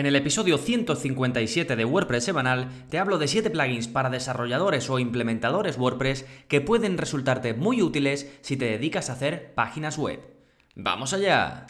En el episodio 157 de WordPress semanal te hablo de 7 plugins para desarrolladores o implementadores WordPress que pueden resultarte muy útiles si te dedicas a hacer páginas web. ¡Vamos allá!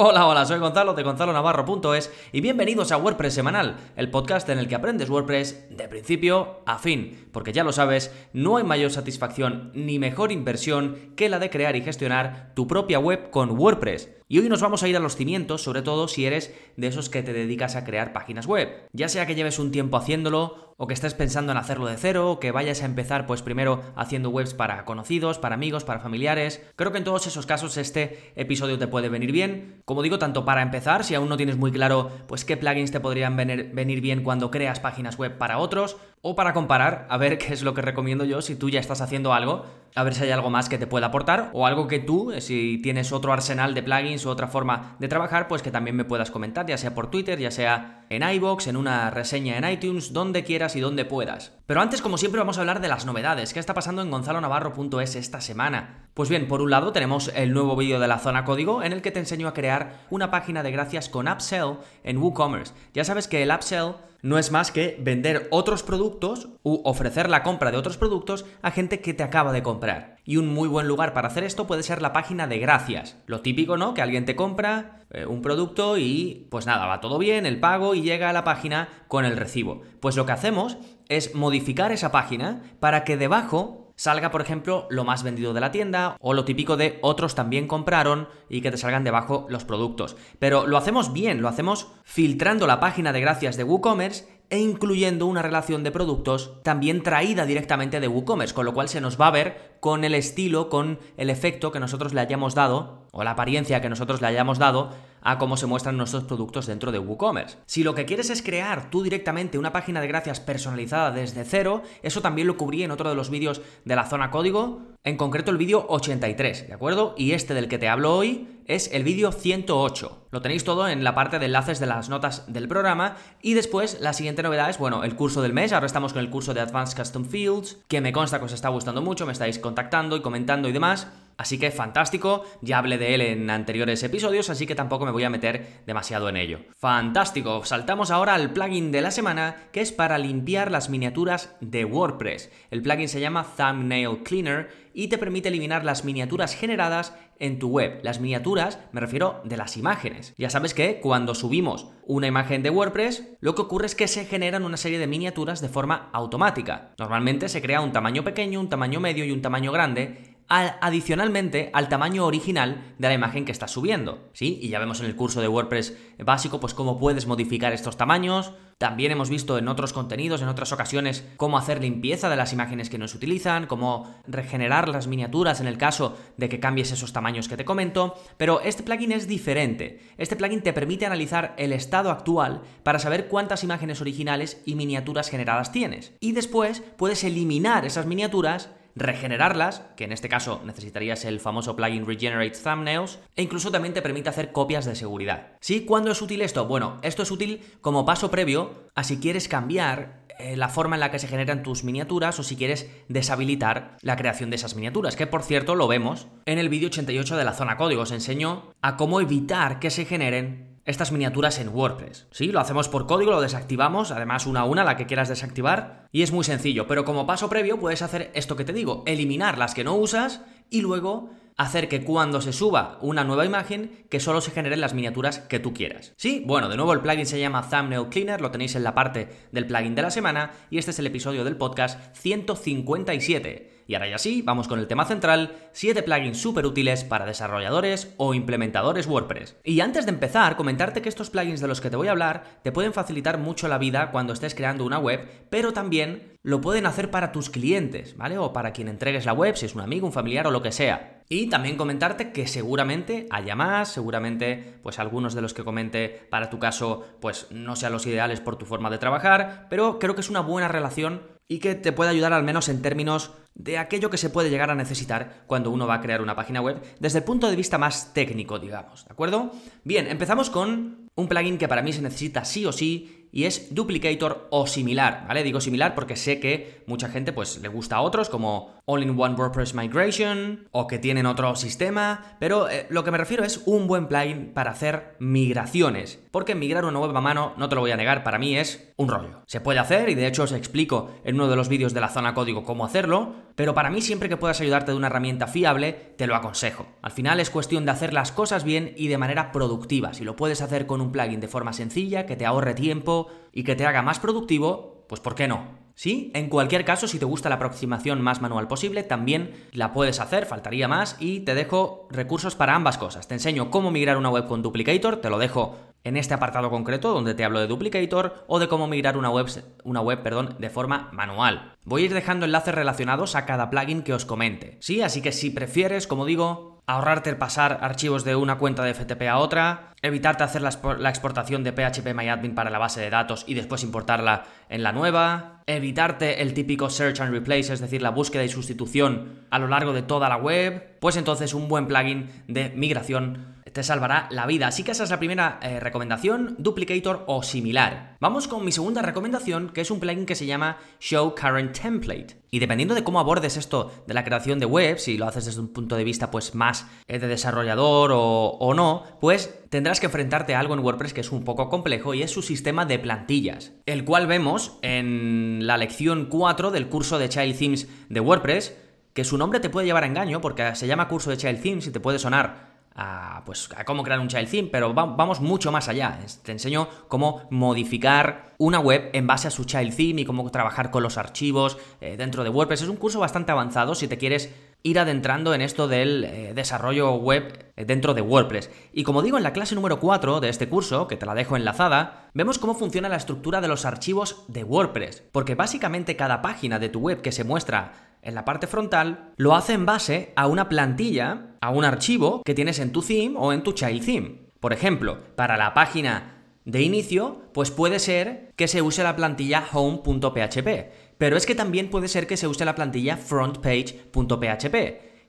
Hola, hola, soy Gonzalo de gonzalonavarro.es y bienvenidos a WordPress Semanal, el podcast en el que aprendes WordPress de principio a fin, porque ya lo sabes, no hay mayor satisfacción ni mejor inversión que la de crear y gestionar tu propia web con WordPress. Y hoy nos vamos a ir a los cimientos, sobre todo si eres de esos que te dedicas a crear páginas web. Ya sea que lleves un tiempo haciéndolo, o que estés pensando en hacerlo de cero, o que vayas a empezar pues primero haciendo webs para conocidos, para amigos, para familiares. Creo que en todos esos casos este episodio te puede venir bien. Como digo, tanto para empezar, si aún no tienes muy claro pues qué plugins te podrían venir, bien cuando creas páginas web para otros, o para comparar, a ver qué es lo que recomiendo yo si tú ya estás haciendo algo, a ver si hay algo más que te pueda aportar o algo que tú, eh, si tienes otro arsenal de plugins o otra forma de trabajar, pues que también me puedas comentar, ya sea por Twitter, ya sea en iBox, en una reseña en iTunes, donde quieras y donde puedas. Pero antes, como siempre, vamos a hablar de las novedades. ¿Qué está pasando en gonzalonavarro.es esta semana? Pues bien, por un lado tenemos el nuevo vídeo de la zona código en el que te enseño a crear una página de gracias con Upsell en WooCommerce. Ya sabes que el Upsell no es más que vender otros productos u ofrecer la compra de otros productos a gente que te acaba de comprar. Y un muy buen lugar para hacer esto puede ser la página de gracias. Lo típico, ¿no? Que alguien te compra eh, un producto y pues nada, va todo bien, el pago y llega a la página con el recibo. Pues lo que hacemos es modificar esa página para que debajo salga, por ejemplo, lo más vendido de la tienda o lo típico de otros también compraron y que te salgan debajo los productos. Pero lo hacemos bien, lo hacemos filtrando la página de gracias de WooCommerce e incluyendo una relación de productos también traída directamente de WooCommerce, con lo cual se nos va a ver con el estilo, con el efecto que nosotros le hayamos dado, o la apariencia que nosotros le hayamos dado a cómo se muestran nuestros productos dentro de WooCommerce. Si lo que quieres es crear tú directamente una página de gracias personalizada desde cero, eso también lo cubrí en otro de los vídeos de la zona código, en concreto el vídeo 83, ¿de acuerdo? Y este del que te hablo hoy es el vídeo 108. Lo tenéis todo en la parte de enlaces de las notas del programa. Y después, la siguiente novedad es, bueno, el curso del mes. Ahora estamos con el curso de Advanced Custom Fields, que me consta que os está gustando mucho, me estáis contactando y comentando y demás. Así que fantástico, ya hablé de él en anteriores episodios, así que tampoco me voy a meter demasiado en ello. Fantástico, saltamos ahora al plugin de la semana, que es para limpiar las miniaturas de WordPress. El plugin se llama Thumbnail Cleaner y te permite eliminar las miniaturas generadas en tu web. Las miniaturas me refiero de las imágenes. Ya sabes que cuando subimos una imagen de WordPress, lo que ocurre es que se generan una serie de miniaturas de forma automática. Normalmente se crea un tamaño pequeño, un tamaño medio y un tamaño grande adicionalmente al tamaño original de la imagen que estás subiendo, ¿sí? Y ya vemos en el curso de WordPress básico pues cómo puedes modificar estos tamaños. También hemos visto en otros contenidos, en otras ocasiones, cómo hacer limpieza de las imágenes que no se utilizan, cómo regenerar las miniaturas en el caso de que cambies esos tamaños que te comento, pero este plugin es diferente. Este plugin te permite analizar el estado actual para saber cuántas imágenes originales y miniaturas generadas tienes. Y después puedes eliminar esas miniaturas regenerarlas, que en este caso necesitarías el famoso plugin Regenerate Thumbnails, e incluso también te permite hacer copias de seguridad. ¿Sí? ¿Cuándo es útil esto? Bueno, esto es útil como paso previo a si quieres cambiar eh, la forma en la que se generan tus miniaturas o si quieres deshabilitar la creación de esas miniaturas, que por cierto lo vemos en el vídeo 88 de la zona código. Os enseño a cómo evitar que se generen estas miniaturas en WordPress. Sí, lo hacemos por código, lo desactivamos, además una a una la que quieras desactivar, y es muy sencillo, pero como paso previo puedes hacer esto que te digo, eliminar las que no usas y luego hacer que cuando se suba una nueva imagen, que solo se generen las miniaturas que tú quieras. Sí, bueno, de nuevo el plugin se llama Thumbnail Cleaner, lo tenéis en la parte del plugin de la semana, y este es el episodio del podcast 157. Y ahora ya sí, vamos con el tema central, 7 plugins súper útiles para desarrolladores o implementadores WordPress. Y antes de empezar, comentarte que estos plugins de los que te voy a hablar te pueden facilitar mucho la vida cuando estés creando una web, pero también lo pueden hacer para tus clientes, ¿vale? O para quien entregues la web, si es un amigo, un familiar o lo que sea. Y también comentarte que seguramente haya más, seguramente pues algunos de los que comente para tu caso pues no sean los ideales por tu forma de trabajar, pero creo que es una buena relación y que te puede ayudar al menos en términos de aquello que se puede llegar a necesitar cuando uno va a crear una página web desde el punto de vista más técnico, digamos, ¿de acuerdo? Bien, empezamos con un plugin que para mí se necesita sí o sí y es Duplicator o similar, ¿vale? Digo similar porque sé que mucha gente pues le gusta a otros como All-in-One WordPress Migration o que tienen otro sistema, pero eh, lo que me refiero es un buen plugin para hacer migraciones, porque migrar una web a mano, no te lo voy a negar, para mí es un rollo. Se puede hacer y de hecho os explico en uno de los vídeos de la zona código cómo hacerlo, pero para mí siempre que puedas ayudarte de una herramienta fiable, te lo aconsejo. Al final es cuestión de hacer las cosas bien y de manera productiva. Si lo puedes hacer con un plugin de forma sencilla, que te ahorre tiempo y que te haga más productivo, pues ¿por qué no? Sí, en cualquier caso, si te gusta la aproximación más manual posible, también la puedes hacer, faltaría más, y te dejo recursos para ambas cosas. Te enseño cómo migrar una web con Duplicator, te lo dejo en este apartado concreto donde te hablo de Duplicator o de cómo migrar una web, una web perdón, de forma manual. Voy a ir dejando enlaces relacionados a cada plugin que os comente. Sí, así que si prefieres, como digo, ahorrarte el pasar archivos de una cuenta de FTP a otra, evitarte hacer la, exportación de PHP para la base de datos y después importarla en la nueva, evitarte el típico search and replace, es decir, la búsqueda y sustitución a lo largo de toda la web, pues entonces un buen plugin de migración te salvará la vida. Así que esa es la primera eh, recomendación, Duplicator o similar. Vamos con mi segunda recomendación, que es un plugin que se llama Show Current Template. Y dependiendo de cómo abordes esto de la creación de web, si lo haces desde un punto de vista pues más eh, de desarrollador o, o no, pues tendrás que enfrentarte a algo en WordPress que es un poco complejo y es su sistema de plantillas, el cual vemos en la lección 4 del curso de Child Themes de WordPress, que su nombre te puede llevar a engaño porque se llama curso de Child Themes y te puede sonar a, pues, a cómo crear un child theme, pero vamos mucho más allá. Te enseño cómo modificar una web en base a su child theme y cómo trabajar con los archivos eh, dentro de WordPress. Es un curso bastante avanzado si te quieres ir adentrando en esto del eh, desarrollo web dentro de WordPress. Y como digo en la clase número 4 de este curso, que te la dejo enlazada, vemos cómo funciona la estructura de los archivos de WordPress. Porque básicamente cada página de tu web que se muestra en la parte frontal, lo hace en base a una plantilla, a un archivo que tienes en tu theme o en tu child theme. Por ejemplo, para la página de inicio, pues puede ser que se use la plantilla home.php, pero es que también puede ser que se use la plantilla frontpage.php.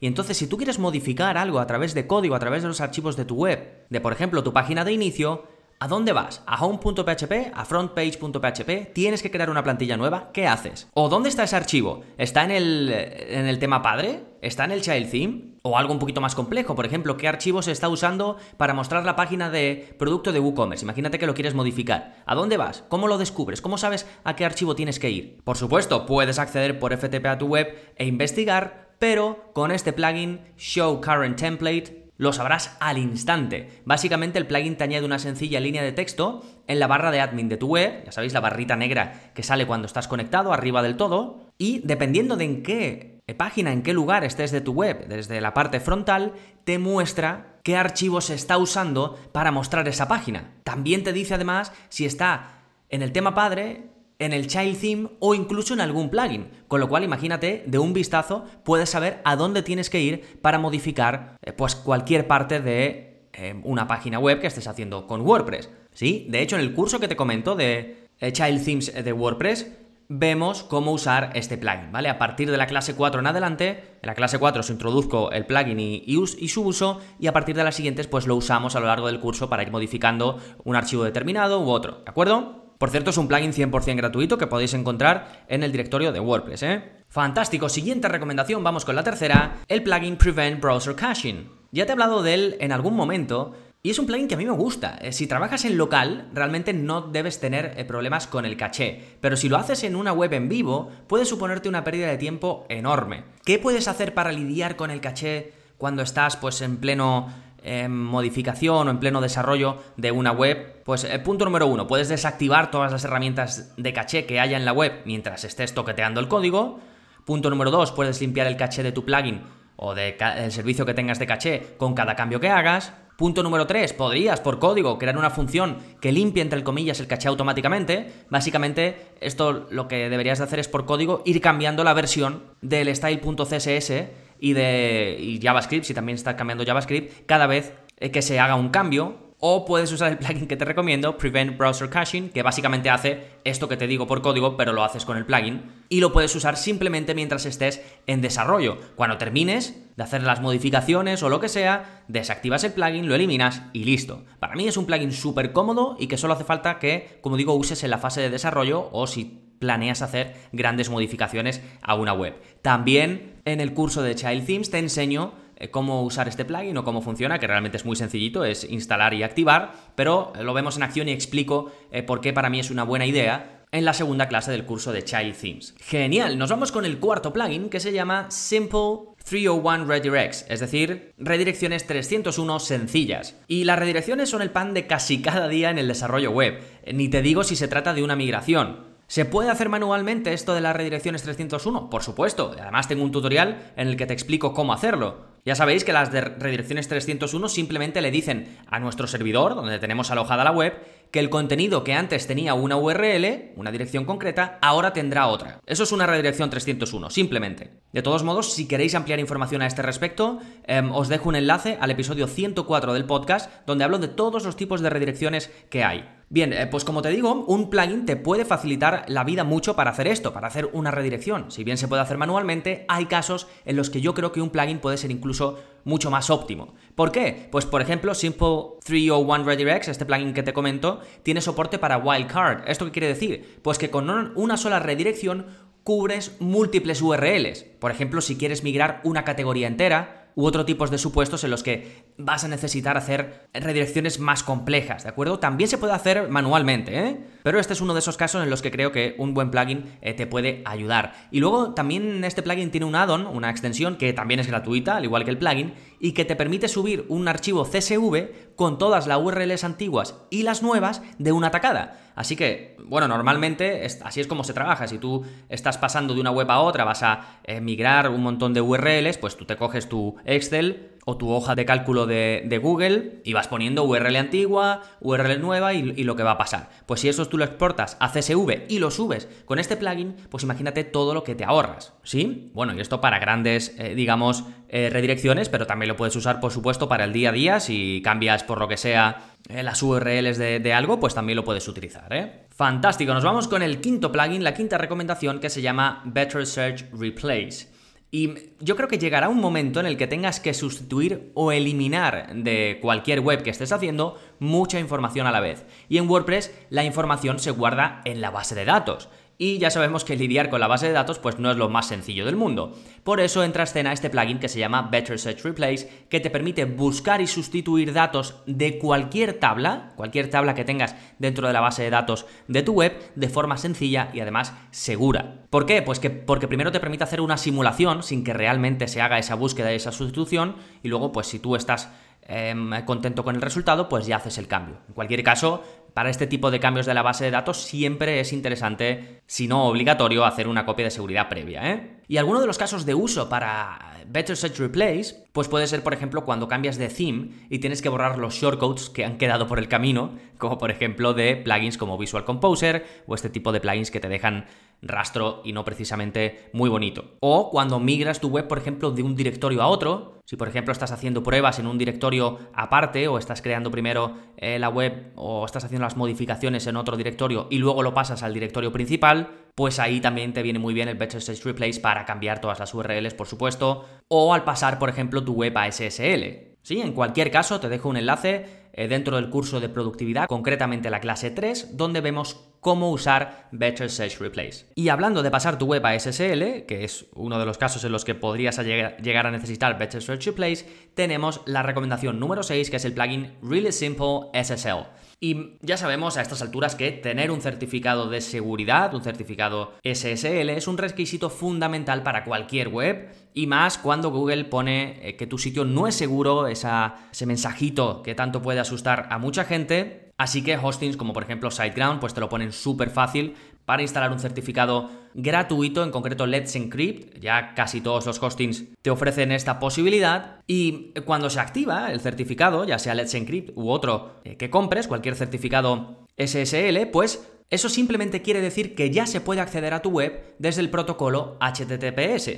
Y entonces, si tú quieres modificar algo a través de código, a través de los archivos de tu web, de por ejemplo tu página de inicio, ¿A dónde vas? ¿A home.php? ¿A frontpage.php? ¿Tienes que crear una plantilla nueva? ¿Qué haces? ¿O dónde está ese archivo? ¿Está en el, en el tema padre? ¿Está en el child theme? ¿O algo un poquito más complejo? Por ejemplo, ¿qué archivo se está usando para mostrar la página de producto de WooCommerce? Imagínate que lo quieres modificar. ¿A dónde vas? ¿Cómo lo descubres? ¿Cómo sabes a qué archivo tienes que ir? Por supuesto, puedes acceder por FTP a tu web e investigar, pero con este plugin Show Current Template lo sabrás al instante. Básicamente el plugin te añade una sencilla línea de texto en la barra de admin de tu web, ya sabéis, la barrita negra que sale cuando estás conectado arriba del todo, y dependiendo de en qué página, en qué lugar estés de tu web, desde la parte frontal, te muestra qué archivo se está usando para mostrar esa página. También te dice además si está en el tema padre, en el child theme o incluso en algún plugin. Con lo cual, imagínate, de un vistazo puedes saber a dónde tienes que ir para modificar eh, pues cualquier parte de eh, una página web que estés haciendo con WordPress. ¿Sí? De hecho, en el curso que te comento de eh, Child Themes de WordPress, vemos cómo usar este plugin, ¿vale? A partir de la clase 4 en adelante, en la clase 4 os introduzco el plugin y, y, su uso, y a partir de las siguientes, pues lo usamos a lo largo del curso para ir modificando un archivo determinado u otro, ¿de acuerdo? Por cierto, es un plugin 100% gratuito que podéis encontrar en el directorio de WordPress, ¿eh? Fantástico, siguiente recomendación, vamos con la tercera, el plugin Prevent Browser Caching. Ya te he hablado de él en algún momento, y es un plugin que a mí me gusta. Eh, si trabajas en local, realmente no debes tener eh, problemas con el caché. Pero si lo haces en una web en vivo, puede suponerte una pérdida de tiempo enorme. ¿Qué puedes hacer para lidiar con el caché cuando estás pues en pleno en modificación o en pleno desarrollo de una web, pues el eh, punto número uno, puedes desactivar todas las herramientas de caché que haya en la web mientras estés toqueteando el código. Punto número dos, puedes limpiar el caché de tu plugin o del servicio que tengas de caché con cada cambio que hagas. Punto número 3, podrías por código crear una función que limpie entre comillas el caché automáticamente. Básicamente, esto lo que deberías de hacer es por código ir cambiando la versión del style.css y de JavaScript, si también está cambiando JavaScript, cada vez que se haga un cambio, o puedes usar el plugin que te recomiendo, Prevent Browser Caching, que básicamente hace esto que te digo por código, pero lo haces con el plugin. Y lo puedes usar simplemente mientras estés en desarrollo. Cuando termines de hacer las modificaciones o lo que sea, desactivas el plugin, lo eliminas y listo. Para mí es un plugin súper cómodo y que solo hace falta que, como digo, uses en la fase de desarrollo o si planeas hacer grandes modificaciones a una web. También en el curso de Child Themes te enseño eh, cómo usar este plugin o cómo funciona, que realmente es muy sencillito, es instalar y activar, pero lo vemos en acción y explico eh, por qué para mí es una buena idea en la segunda clase del curso de Child Themes. Genial, nos vamos con el cuarto plugin que se llama Simple 301 Redirects, es decir, redirecciones 301 sencillas. Y las redirecciones son el pan de casi cada día en el desarrollo web, ni te digo si se trata de una migración. ¿Se puede hacer manualmente esto de las redirecciones 301? Por supuesto, además tengo un tutorial en el que te explico cómo hacerlo. Ya sabéis que las de redirecciones 301 simplemente le dicen a nuestro servidor, donde tenemos alojada la web, que el contenido que antes tenía una URL, una dirección concreta, ahora tendrá otra. Eso es una redirección 301, simplemente. De todos modos, si queréis ampliar información a este respecto, em, os dejo un enlace al episodio 104 del podcast, donde hablo de todos los tipos de redirecciones que hay. Bien, eh, pues como te digo, un plugin te puede facilitar la vida mucho para hacer esto, para hacer una redirección. Si bien se puede hacer manualmente, hay casos en los que yo creo que un plugin puede ser incluso mucho más óptimo. ¿Por qué? Pues por ejemplo, Simple 301 Redirects, este plugin que te comento, tiene soporte para wildcard. ¿Esto qué quiere decir? Pues que con una sola redirección cubres múltiples URLs. Por ejemplo, si quieres migrar una categoría entera, u otro tipos de supuestos en los que vas a necesitar hacer redirecciones más complejas, ¿de acuerdo? También se puede hacer manualmente, ¿eh? Pero este es uno de esos casos en los que creo que un buen plugin eh, te puede ayudar. Y luego también este plugin tiene un add-on, una extensión que también es gratuita, al igual que el plugin, y que te permite subir un archivo CSV con todas las URLs antiguas y las nuevas de una tacada. Así que, bueno, normalmente así es como se trabaja. Si tú estás pasando de una web a otra, vas a eh, migrar un montón de URLs, pues tú te coges tu Excel o tu hoja de cálculo de, Google y vas poniendo URL antigua, URL nueva y, lo que va a pasar. Pues si eso tú lo exportas a CSV y lo subes con este plugin, pues imagínate todo lo que te ahorras, ¿sí? Bueno, y esto para grandes, eh, digamos, eh, redirecciones, pero también lo puedes usar, por supuesto, para el día a día. Si cambias por lo que sea eh, las URLs de, de, algo, pues también lo puedes utilizar, ¿eh? Fantástico, nos vamos con el quinto plugin, la quinta recomendación que se llama Better Search Replace. Y yo creo que llegará un momento en el que tengas que sustituir o eliminar de cualquier web que estés haciendo mucha información a la vez. Y en WordPress la información se guarda en la base de datos y ya sabemos que lidiar con la base de datos pues no es lo más sencillo del mundo. Por eso entra a escena este plugin que se llama Better Search Replace, que te permite buscar y sustituir datos de cualquier tabla, cualquier tabla que tengas dentro de la base de datos de tu web, de forma sencilla y además segura. ¿Por qué? Pues que porque primero te permite hacer una simulación sin que realmente se haga esa búsqueda y esa sustitución, y luego pues si tú estás em, contento con el resultado, pues ya haces el cambio. En cualquier caso, para este tipo de cambios de la base de datos siempre es interesante, si no obligatorio, hacer una copia de seguridad previa. ¿eh? Y alguno de los casos de uso para Better Search Replace, pues puede ser, por ejemplo, cuando cambias de theme y tienes que borrar los shortcodes que han quedado por el camino, como por ejemplo de plugins como Visual Composer o este tipo de plugins que te dejan rastro y no precisamente muy bonito. O cuando migras tu web, por ejemplo, de un directorio a otro, si por ejemplo estás haciendo pruebas en un directorio aparte o estás creando primero eh, la web o estás haciendo las modificaciones en otro directorio y luego lo pasas al directorio principal, pues ahí también te viene muy bien el Better Search Replace para cambiar todas las URLs, por supuesto, o al pasar, por ejemplo, tu web a SSL. Sí, en cualquier caso, te dejo un enlace eh, dentro del curso de productividad, concretamente la clase 3, donde vemos cómo usar Better Search Replace. Y hablando de pasar tu web a SSL, que es uno de los casos en los que podrías llegar a necesitar Better Search Replace, tenemos la recomendación número 6, que es el plugin Really Simple SSL. Y ya sabemos a estas alturas que tener un certificado de seguridad, un certificado SSL, es un requisito fundamental para cualquier web y más cuando Google pone eh, que tu sitio no es seguro, ese mensajito que tanto puede asustar a mucha gente. Así que hostings como por ejemplo SiteGround pues te lo ponen súper fácil para instalar un certificado gratuito, en concreto Let's Encrypt, ya casi todos los hostings te ofrecen esta posibilidad y cuando se activa el certificado, ya sea Let's Encrypt u otro eh, que compres, cualquier certificado SSL, pues eso simplemente quiere decir que ya se puede acceder a tu web desde el protocolo HTTPS.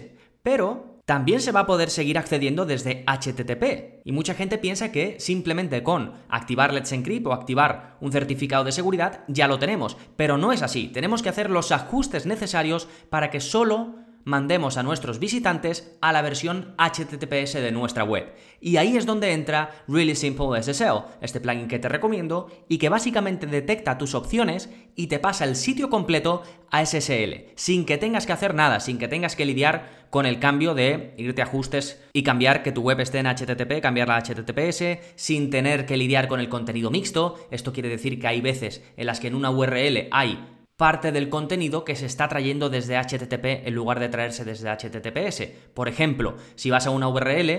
Pero también se va a poder seguir accediendo desde HTTP. Y mucha gente piensa que simplemente con activar Let's Encrypt o activar un certificado de seguridad ya lo tenemos, pero no es así. Tenemos que hacer los ajustes necesarios para que solo mandemos a nuestros visitantes a la versión HTTPS de nuestra web. Y ahí es donde entra Really Simple SSL, este plugin que te recomiendo y que básicamente detecta tus opciones y te pasa el sitio completo a SSL, sin que tengas que hacer nada, sin que tengas que lidiar con el cambio de irte a ajustes y cambiar que tu web esté en HTTP, cambiarla a HTTPS, sin tener que lidiar con el contenido mixto. Esto quiere decir que hay veces en las que en una URL hay parte del contenido que se está trayendo desde HTTP en lugar de traerse desde HTTPS. Por ejemplo, si vas a una URL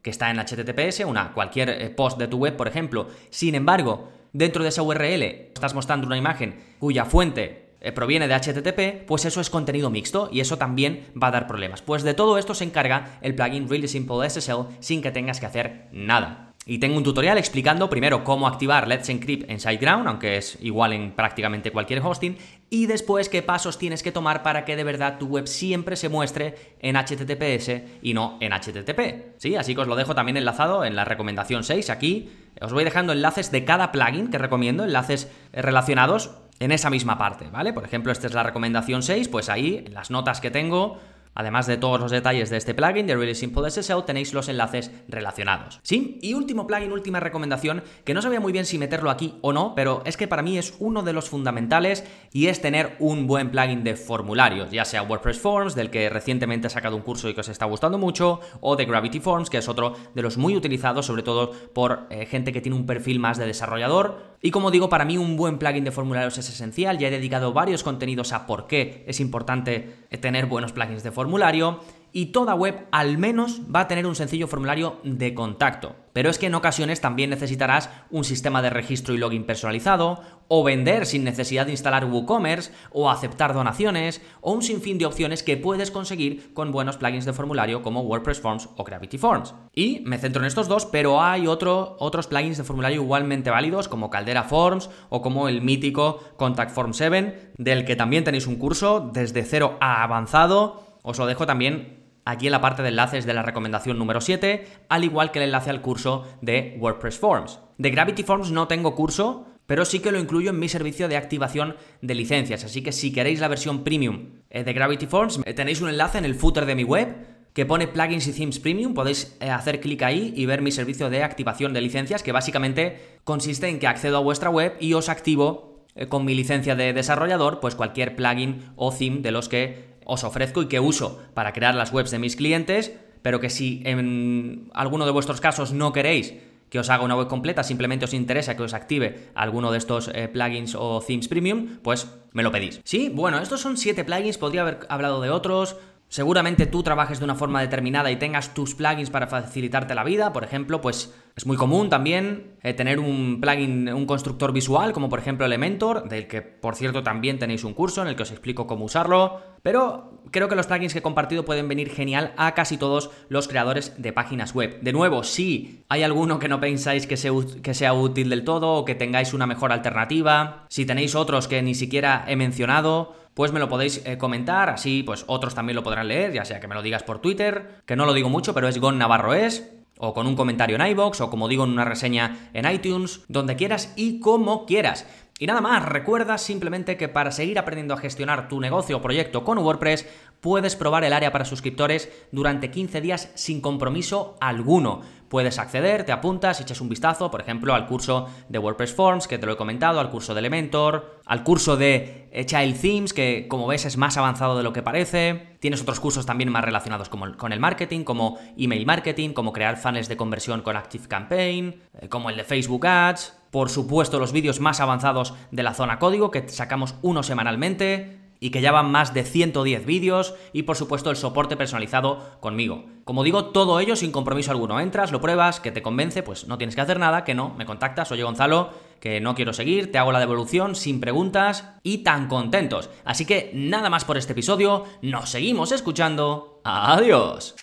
que está en HTTPS, una cualquier eh, post de tu web, por ejemplo, sin embargo, dentro de esa URL estás mostrando una imagen cuya fuente eh, proviene de HTTP, pues eso es contenido mixto y eso también va a dar problemas. Pues de todo esto se encarga el plugin Really Simple SSL sin que tengas que hacer nada. Y tengo un tutorial explicando primero cómo activar Let's Encrypt en SiteGround, aunque es igual en prácticamente cualquier hosting, y después qué pasos tienes que tomar para que de verdad tu web siempre se muestre en HTTPS y no en HTTP. Sí, así que os lo dejo también enlazado en la recomendación 6 aquí. Os voy dejando enlaces de cada plugin que recomiendo, enlaces relacionados en esa misma parte, ¿vale? Por ejemplo, esta es la recomendación 6, pues ahí las notas que tengo Además de todos los detalles de este plugin de Really Simple SSL, tenéis los enlaces relacionados. Sí, y último plugin, última recomendación, que no sabía muy bien si meterlo aquí o no, pero es que para mí es uno de los fundamentales y es tener un buen plugin de formularios, ya sea WordPress Forms, del que recientemente he sacado un curso y que os está gustando mucho, o de Gravity Forms, que es otro de los muy utilizados, sobre todo por eh, gente que tiene un perfil más de desarrollador. Y como digo, para mí un buen plugin de formularios es esencial, ya he dedicado varios contenidos a por qué es importante tener buenos plugins de formularios formulario y toda web al menos va a tener un sencillo formulario de contacto. Pero es que en ocasiones también necesitarás un sistema de registro y login personalizado, o vender sin necesidad de instalar WooCommerce, o aceptar donaciones, o un sinfín de opciones que puedes conseguir con buenos plugins de formulario como WordPress Forms o Gravity Forms. Y me centro en estos dos, pero hay otros plugins de formulario igualmente válidos como Caldera Forms o como el mítico Contact Form 7, del que también tenéis un curso desde cero a avanzado os lo dejo también aquí en la parte de enlaces de la recomendación número 7, al igual que el enlace al curso de WordPress Forms. De Gravity Forms no tengo curso, pero sí que lo incluyo en mi servicio de activación de licencias, así que si queréis la versión premium eh, de Gravity Forms, eh, tenéis un enlace en el footer de mi web que pone plugins y themes premium, podéis eh, hacer clic ahí y ver mi servicio de activación de licencias, que básicamente consiste en que accedo a vuestra web y os activo con mi licencia de desarrollador, pues cualquier plugin o theme de los que os ofrezco y que uso para crear las webs de mis clientes, pero que si en alguno de vuestros casos no queréis que os haga una web completa, simplemente os interesa que os active alguno de estos eh, plugins o themes premium, pues me lo pedís. Sí, bueno, estos son siete plugins, podría haber hablado de otros, Seguramente tú trabajes de una forma determinada y tengas tus plugins para facilitarte la vida. Por ejemplo, pues es muy común también eh, tener un plugin, un constructor visual, como por ejemplo Elementor, del que por cierto también tenéis un curso en el que os explico cómo usarlo. Pero creo que los plugins que he compartido pueden venir genial a casi todos los creadores de páginas web. De nuevo, si hay alguno que no pensáis que sea, que sea útil del todo o que tengáis una mejor alternativa, si tenéis otros que ni siquiera he mencionado, pues me lo podéis eh, comentar, así pues otros también lo podrán leer, ya sea que me lo digas por Twitter, que no lo digo mucho, pero es Gon Navarro es, o con un comentario en iBox, o como digo en una reseña en iTunes, donde quieras y como quieras. Y nada más, recuerda simplemente que para seguir aprendiendo a gestionar tu negocio o proyecto con WordPress, puedes probar el área para suscriptores durante 15 días sin compromiso alguno. Puedes acceder, te apuntas, echas un vistazo, por ejemplo, al curso de WordPress Forms, que te lo he comentado, al curso de Elementor, al curso de Child Themes, que como ves es más avanzado de lo que parece. Tienes otros cursos también más relacionados con el marketing, como email marketing, como crear funnels de conversión con Active Campaign, eh, como el de Facebook Ads. Por supuesto, los vídeos más avanzados de la zona código, que sacamos uno semanalmente y que ya van más de 110 vídeos y por supuesto el soporte personalizado conmigo. Como digo, todo ello sin compromiso alguno. Entras, lo pruebas, que te convence, pues no tienes que hacer nada, que no, me contactas, oye Gonzalo, que no quiero seguir, te hago la devolución sin preguntas y tan contentos. Así que nada más por este episodio, nos seguimos escuchando. Adiós.